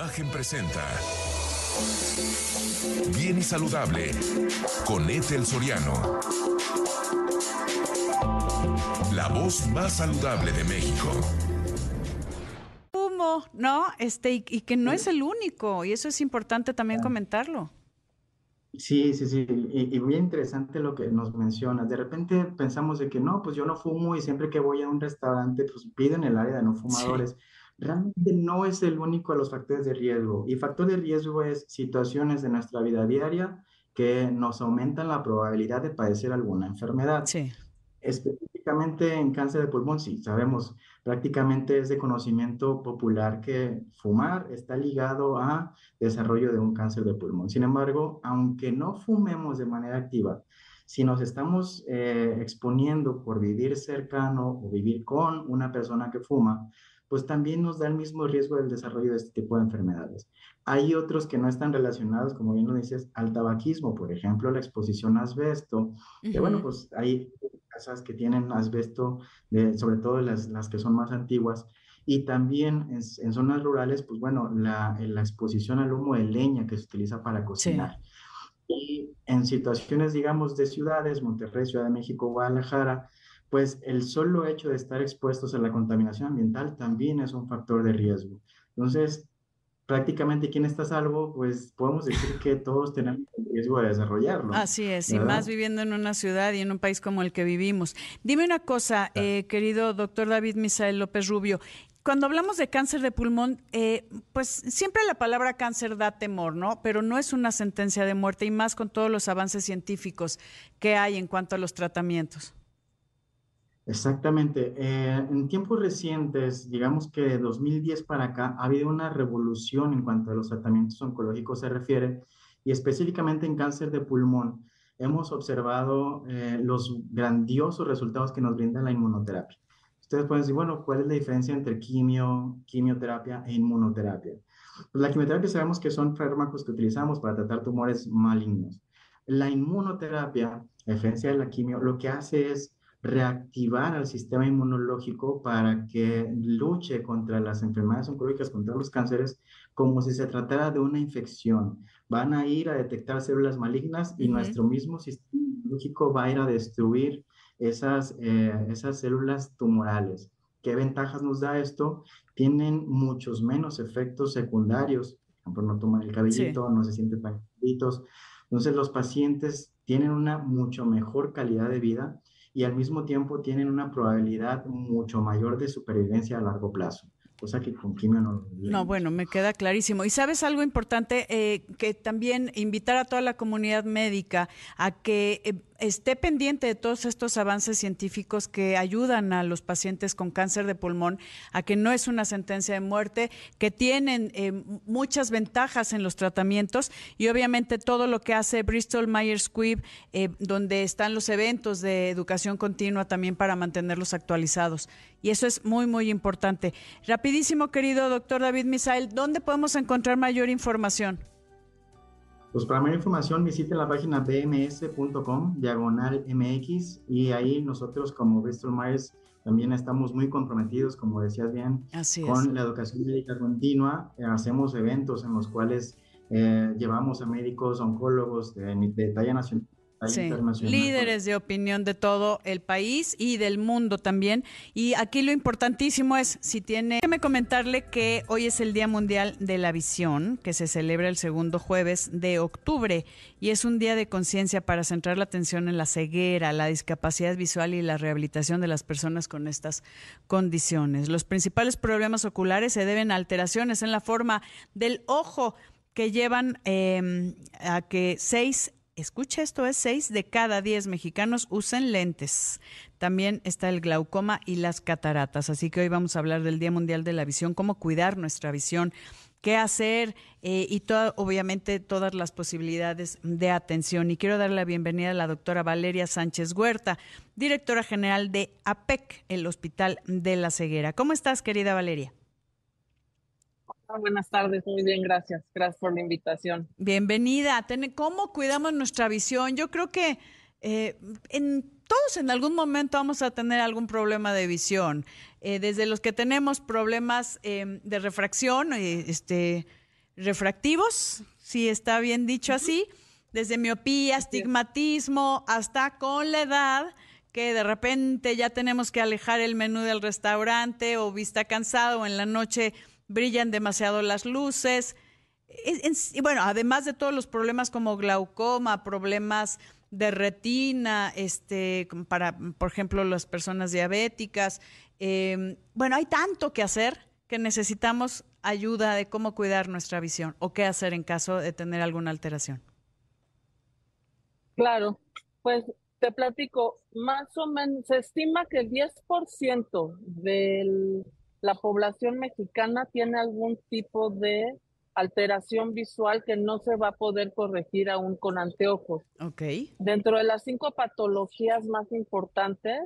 Imagen presenta Bien y Saludable con Ethel Soriano. La voz más saludable de México. Humo, ¿no? Este, y, y que no es el único, y eso es importante también comentarlo. Sí, sí, sí, y, y bien interesante lo que nos mencionas. De repente pensamos de que no, pues yo no fumo y siempre que voy a un restaurante, pues piden el área de no Sí. Realmente no es el único de los factores de riesgo. Y factor de riesgo es situaciones de nuestra vida diaria que nos aumentan la probabilidad de padecer alguna enfermedad. Sí. Específicamente en cáncer de pulmón, sí, sabemos, prácticamente es de conocimiento popular que fumar está ligado a desarrollo de un cáncer de pulmón. Sin embargo, aunque no fumemos de manera activa, si nos estamos eh, exponiendo por vivir cercano o vivir con una persona que fuma, pues también nos da el mismo riesgo del desarrollo de este tipo de enfermedades. Hay otros que no están relacionados, como bien lo dices, al tabaquismo, por ejemplo, la exposición a asbesto, que bueno, pues hay casas que tienen asbesto, de- sobre todo las, las que son más antiguas, y también en, en zonas rurales, pues bueno, la, la exposición al humo de leña que se utiliza para Sí. cocinar. Y en situaciones, digamos, de ciudades, Monterrey, Ciudad de México, Guadalajara, pues el solo hecho de estar expuestos a la contaminación ambiental también es un factor de riesgo. Entonces, prácticamente, ¿quién está a salvo? Pues podemos decir que todos tenemos el riesgo de desarrollarlo, Así es, y más viviendo en una ciudad y en un país como el que vivimos. Dime una cosa, eh, querido doctor David Misael López Rubio. Cuando hablamos de cáncer de pulmón, eh, pues siempre la palabra cáncer da temor, ¿no? Pero no es una sentencia de muerte y más con todos los avances científicos que hay en cuanto a los tratamientos. Exactamente. Eh, en tiempos recientes, digamos que de 2010 para acá, ha habido una revolución en cuanto a los tratamientos oncológicos se refiere, y específicamente en cáncer de pulmón. Hemos observado eh, los grandiosos resultados que nos brinda la inmunoterapia. Ustedes pueden decir, bueno, ¿cuál es la diferencia entre quimio, quimioterapia e inmunoterapia? Pues la quimioterapia sabemos que son fármacos que utilizamos para tratar tumores malignos. La inmunoterapia, a diferencia de la quimio, lo que hace es reactivar al sistema inmunológico para que luche contra las enfermedades oncológicas, contra los cánceres, como si se tratara de una infección. Van a ir a detectar células malignas y nuestro mismo sistema inmunológico va a ir a destruir esas, eh, esas células tumorales. ¿Qué ventajas nos da esto? Tienen muchos menos efectos secundarios. Por ejemplo, no toman el Sí. cabellito, no se sienten calientitos. Entonces, los pacientes tienen una mucho mejor calidad de vida y al mismo tiempo tienen una probabilidad mucho mayor de supervivencia a largo plazo, cosa que con quimio no No, bueno, me queda clarísimo. Y sabes algo importante, Eh, que también invitar a toda la comunidad médica a que eh, esté pendiente de todos estos avances científicos que ayudan a los pacientes con cáncer de pulmón, a que no es una sentencia de muerte, que tienen eh, muchas ventajas en los tratamientos y obviamente todo lo que hace Bristol Myers Squibb, eh, donde están los eventos de educación continua también para mantenerlos actualizados. Y eso es muy, muy importante. Rapidísimo, querido doctor David Misael, ¿dónde podemos encontrar mayor información? Pues para mayor información visite la página bms.com, diagonal MX, y ahí nosotros como Bristol Myers también estamos muy comprometidos, como decías bien, Así es. con la educación médica continua. Eh, hacemos eventos en los cuales eh, llevamos a médicos, oncólogos de, de talla nacional, Sí, líderes de opinión de todo el país y del mundo también. Y aquí lo importantísimo es, si tiene, déjeme comentarle que hoy es el Día Mundial de la Visión, que se celebra el segundo jueves de octubre y es un día de conciencia para centrar la atención en la ceguera, la discapacidad visual y la rehabilitación de las personas con estas condiciones. Los principales problemas oculares se deben a alteraciones en la forma del ojo que llevan eh, a que seis escucha esto, es 6 de cada 10 mexicanos usen lentes. También está el glaucoma y las cataratas. Así que hoy vamos a hablar del Día Mundial de la Visión, cómo cuidar nuestra visión, qué hacer eh, y toda, obviamente todas las posibilidades de atención. Y quiero dar la bienvenida a la doctora Valeria Sánchez Huerta, directora general de APEC, el Hospital de la Ceguera. ¿Cómo estás, querida Valeria? Buenas tardes, muy bien, gracias. Gracias por la invitación. Bienvenida. ¿Cómo cuidamos nuestra visión? Yo creo que eh, en, todos en algún momento vamos a tener algún problema de visión. Eh, desde los que tenemos problemas eh, de refracción, eh, este, refractivos, si está bien dicho así, desde miopía, astigmatismo, hasta con la edad que de repente ya tenemos que alejar el menú del restaurante o vista cansado o en la noche brillan demasiado las luces. Y bueno, además de todos los problemas como glaucoma, problemas de retina, este, para, por ejemplo, las personas diabéticas. Em, bueno, hay tanto que hacer que necesitamos ayuda de cómo cuidar nuestra visión o qué hacer en caso de tener alguna alteración. Claro, pues te platico, más o menos, se estima que el 10% de la población mexicana tiene algún tipo de alteración visual que no se va a poder corregir aún con anteojos. Ok. Dentro de las cinco patologías más importantes,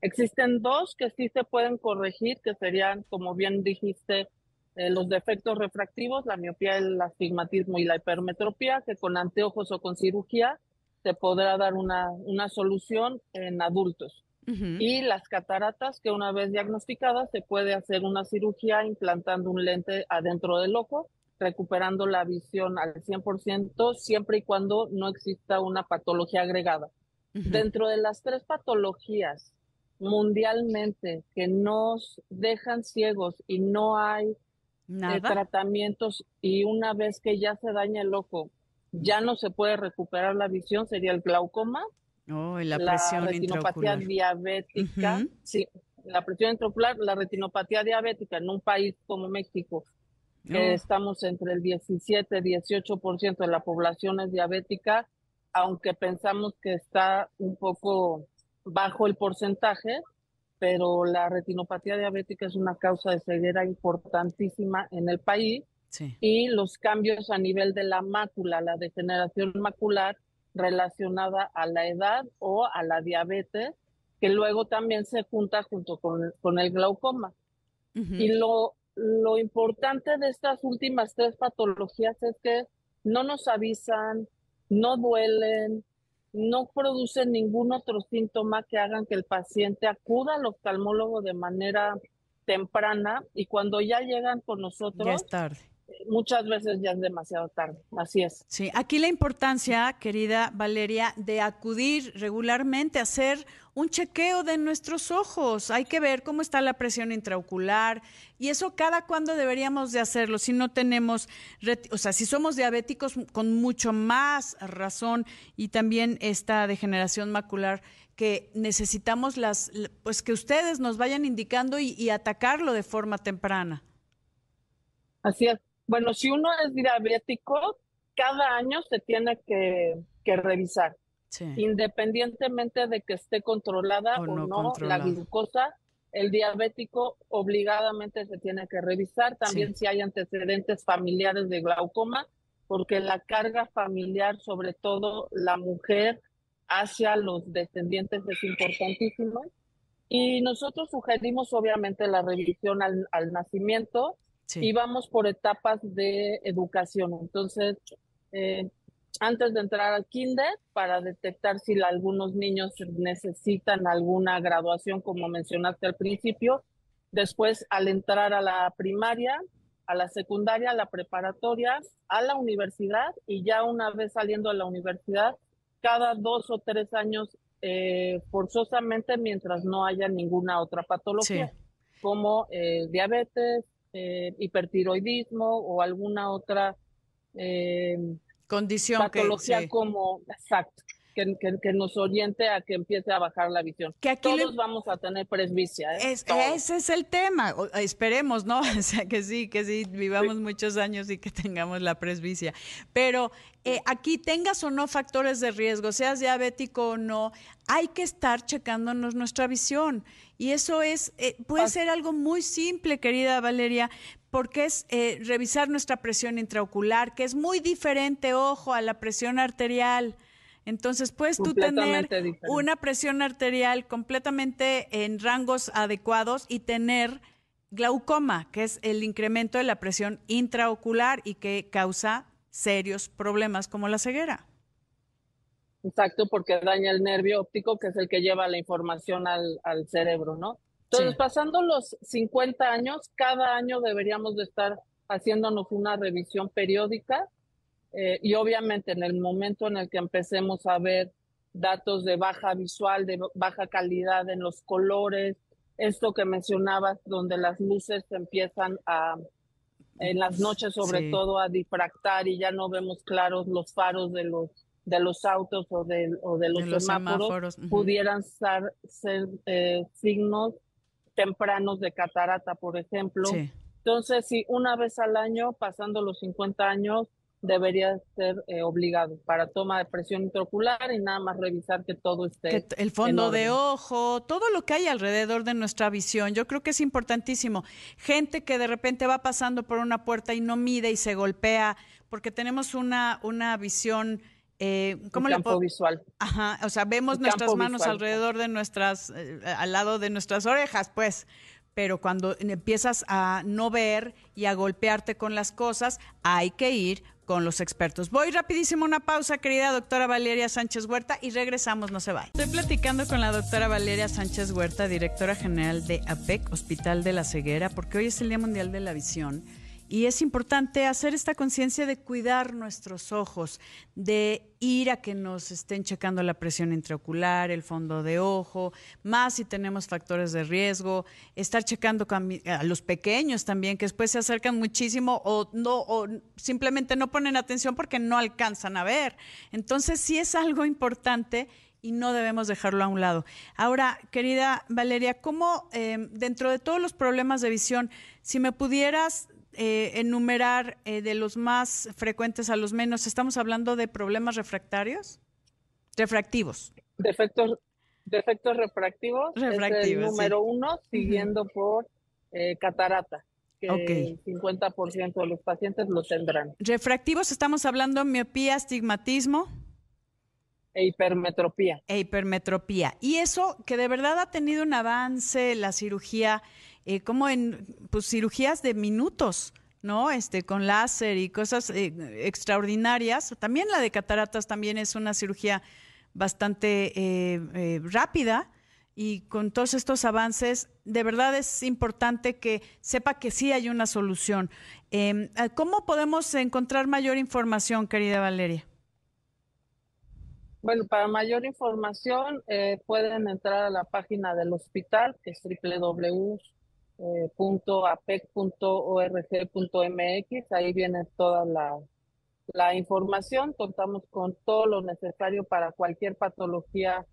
existen dos que sí se pueden corregir, que serían, como bien dijiste, eh, los defectos refractivos, la miopía, el astigmatismo y la hipermetropía, que con anteojos o con cirugía se podrá dar una, una solución en adultos. Y las cataratas, que una vez diagnosticadas se puede hacer una cirugía implantando un lente adentro del ojo recuperando la visión al 100% siempre y cuando no exista una patología agregada. Dentro de las tres patologías mundialmente que nos dejan ciegos y no hay eh, tratamientos y una vez que ya se daña el ojo, ya no se puede recuperar la visión, sería el glaucoma, oh, la, la retinopatía diabética, sí, la presión intraocular, la retinopatía diabética en un país como México estamos entre el 17 y 18% de la población es diabética, aunque pensamos que está un poco bajo el porcentaje, pero la retinopatía diabética es una causa de ceguera importantísima en el país y los cambios a nivel de la mácula, la degeneración macular relacionada a la edad o a la diabetes, que luego también se junta junto con, con el glaucoma. Y lo lo importante de estas últimas tres patologías es que no nos avisan, no duelen, no producen ningún otro síntoma que hagan que el paciente acuda al oftalmólogo de manera temprana y cuando ya llegan con nosotros, ya es tarde muchas veces ya es demasiado tarde. Así es. Sí, aquí la importancia, querida Valeria, de acudir regularmente a hacer un chequeo de nuestros ojos. Hay que ver cómo está la presión intraocular y eso cada cuándo deberíamos de hacerlo. Si no tenemos, o sea, si somos diabéticos con mucho más razón y también esta degeneración macular que necesitamos las, pues que ustedes nos vayan indicando y, y atacarlo de forma temprana. Así es. Bueno, si uno es diabético, cada año se tiene que, revisar. Independientemente de que esté controlada o, no, la glucosa, el diabético obligadamente se tiene que revisar. También si hay antecedentes familiares de glaucoma, porque la carga familiar, sobre todo la mujer, hacia los descendientes es importantísima. Y nosotros sugerimos obviamente la revisión al, al nacimiento y vamos por etapas de educación. Entonces, eh, antes de entrar al kinder, para detectar si algunos niños necesitan alguna graduación, como mencionaste al principio, después al entrar a la primaria, a la secundaria, a la preparatoria, a la universidad y ya una vez saliendo de la universidad, cada dos o tres años eh, forzosamente mientras no haya ninguna otra patología, como eh, diabetes, eh, hipertiroidismo o alguna otra eh, condición patología como exacto que, que, nos oriente a que empiece a bajar la visión. Que Todos vamos a tener presbicia. ¿eh? ese es el tema. esperemos, ¿no? O sea, que sí, que sí, vivamos muchos años y que tengamos la presbicia. Pero eh, aquí tengas o no factores de riesgo, seas diabético o no, hay que estar checándonos nuestra visión. Y eso es, eh, puede ser algo muy simple, querida Valeria, porque es revisar nuestra presión intraocular, que es muy diferente, ojo, a la presión arterial. Entonces, puedes tú tener una presión arterial completamente en rangos adecuados y tener glaucoma, que es el incremento de la presión intraocular y que causa serios problemas como la ceguera. Exacto, porque daña el nervio óptico, que es el que lleva la información al, cerebro, ¿no? Entonces, pasando los 50 años, cada año deberíamos de estar haciéndonos una revisión periódica eh, y obviamente en el momento en el que empecemos a ver datos de baja visual, de baja calidad en los colores, esto que mencionabas, donde las luces empiezan a, en las noches sobre todo, a difractar y ya no vemos claros los faros de los de los autos o de, o de los, semáforos, pudieran ser, ser eh, signos tempranos de catarata, por ejemplo. Entonces, si una vez al año, pasando los 50 años, debería ser eh, obligado para toma de presión intraocular y nada más revisar que todo esté. el fondo de ojo, todo lo que hay alrededor de nuestra visión, yo creo que es importantísimo. Gente que de repente va pasando por una puerta y no mide y se golpea porque tenemos una, una visión... Eh, ¿cómo campo visual. Ajá, o sea, vemos nuestras manos alrededor de nuestras, eh, al lado de nuestras orejas, pues pero cuando empiezas a no ver y a golpearte con las cosas, hay que ir con los expertos. Voy rapidísimo a una pausa, querida doctora Valeria Sánchez Huerta, y regresamos, no se vaya. Estoy platicando con la doctora Valeria Sánchez Huerta, directora general de APEC, Hospital de la Ceguera, porque hoy es el Día Mundial de la Visión. Y es importante hacer esta conciencia de cuidar nuestros ojos, de ir a que nos estén checando la presión intraocular, el fondo de ojo, más si tenemos factores de riesgo, estar checando a los pequeños también, que después se acercan muchísimo o, no, o simplemente no ponen atención porque no alcanzan a ver. Entonces sí es algo importante y no debemos dejarlo a un lado. Ahora, querida Valeria, ¿cómo eh, dentro de todos los problemas de visión, si me pudieras eh, enumerar eh, de los más frecuentes a los menos, ¿estamos hablando de problemas refractarios? Refractivos. Defectos, defectos refractivos. Refractivos. Es el número uno, siguiendo por eh, catarata. Que el 50% de los pacientes lo tendrán. Refractivos, estamos hablando miopía, astigmatismo. E hipermetropía. E hipermetropía. Y eso que de verdad ha tenido un avance la cirugía eh, como en pues, cirugías de minutos, ¿no? Este, con láser y cosas eh, extraordinarias. También la de cataratas también es una cirugía bastante eh, rápida y con todos estos avances, de verdad es importante que sepa que sí hay una solución. Em, ¿Cómo podemos encontrar mayor información, querida Valeria? Bueno, para mayor información pueden entrar a la página del hospital, que es www eh, .apec.org.mx, ahí viene toda la, la, información, contamos con todo lo necesario para cualquier patología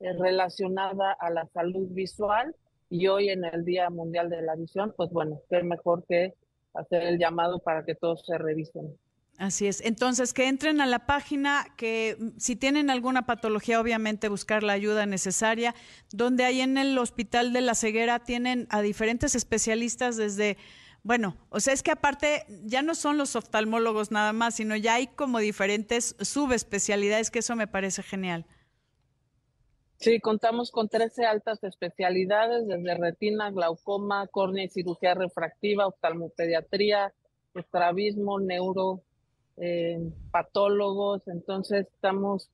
eh, relacionada a la salud visual y hoy en el Día Mundial de la Visión, pues bueno, qué mejor que hacer el llamado para que todos se revisen. Así es. Entonces, que entren a la página, que mm, si tienen alguna patología, obviamente buscar la ayuda necesaria, donde ahí en el Hospital de la Ceguera tienen a diferentes especialistas desde, bueno, o sea, es que aparte ya no son los oftalmólogos nada más, sino ya hay como diferentes subespecialidades, que eso me parece genial. Sí, contamos con 13 altas especialidades, desde retina, glaucoma, córnea y cirugía refractiva, oftalmopediatría, estrabismo, neuro, eh, patólogos, entonces estamos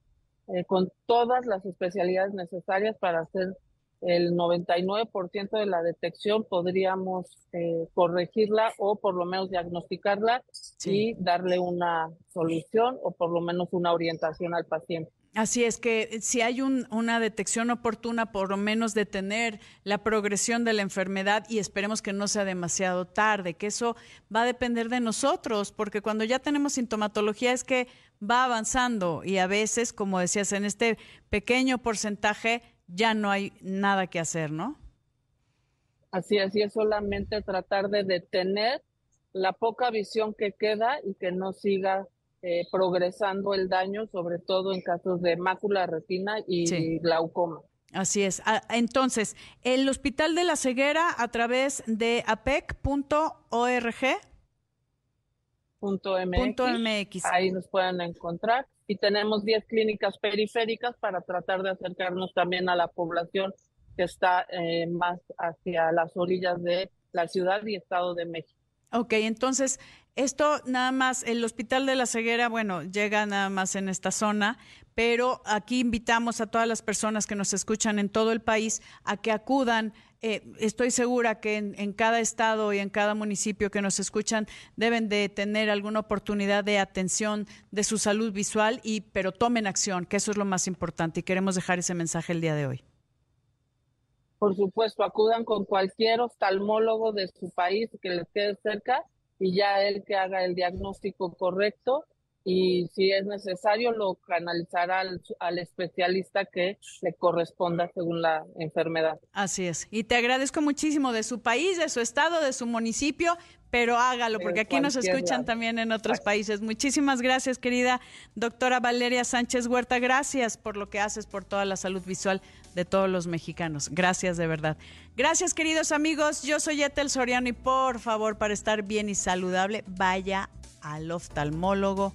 eh, con todas las especialidades necesarias para hacer el 99% de la detección, podríamos eh, corregirla o por lo menos diagnosticarla y darle una solución o por lo menos una orientación al paciente. Así es que si hay una detección oportuna, por lo menos detener la progresión de la enfermedad y esperemos que no sea demasiado tarde, que eso va a depender de nosotros, porque cuando ya tenemos sintomatología es que va avanzando y a veces, como decías, en este pequeño porcentaje ya no hay nada que hacer, ¿no? Así es, es solamente tratar de detener la poca visión que queda y que no siga eh, progresando el daño, sobre todo en casos de mácula retina y glaucoma. Así es. Ah, entonces, el Hospital de la Ceguera a través de apec.org. MX. Ahí nos pueden encontrar. Y tenemos 10 clínicas periféricas para tratar de acercarnos también a la población que está eh, más hacia las orillas de la ciudad y Estado de México. Ok, entonces esto nada más, el Hospital de la Ceguera, bueno, llega nada más en esta zona, pero aquí invitamos a todas las personas que nos escuchan en todo el país a que acudan eh, estoy segura que en, cada estado y en cada municipio que nos escuchan deben de tener alguna oportunidad de atención de su salud visual, y, pero tomen acción, que eso es lo más importante y queremos dejar ese mensaje el día de hoy. Por supuesto, acudan con cualquier oftalmólogo de su país que les quede cerca y ya él que haga el diagnóstico correcto y si es necesario lo canalizará al, especialista que le corresponda según la enfermedad. Así es. Y te agradezco muchísimo de su país, de su estado, de su municipio, pero hágalo porque aquí nos escuchan también en otros países. Muchísimas gracias, querida doctora Valeria Sánchez Huerta. Gracias por lo que haces por toda la salud visual de todos los mexicanos. Gracias de verdad. Gracias, queridos amigos. Yo soy Etel Soriano y por favor, para estar bien y saludable, vaya al oftalmólogo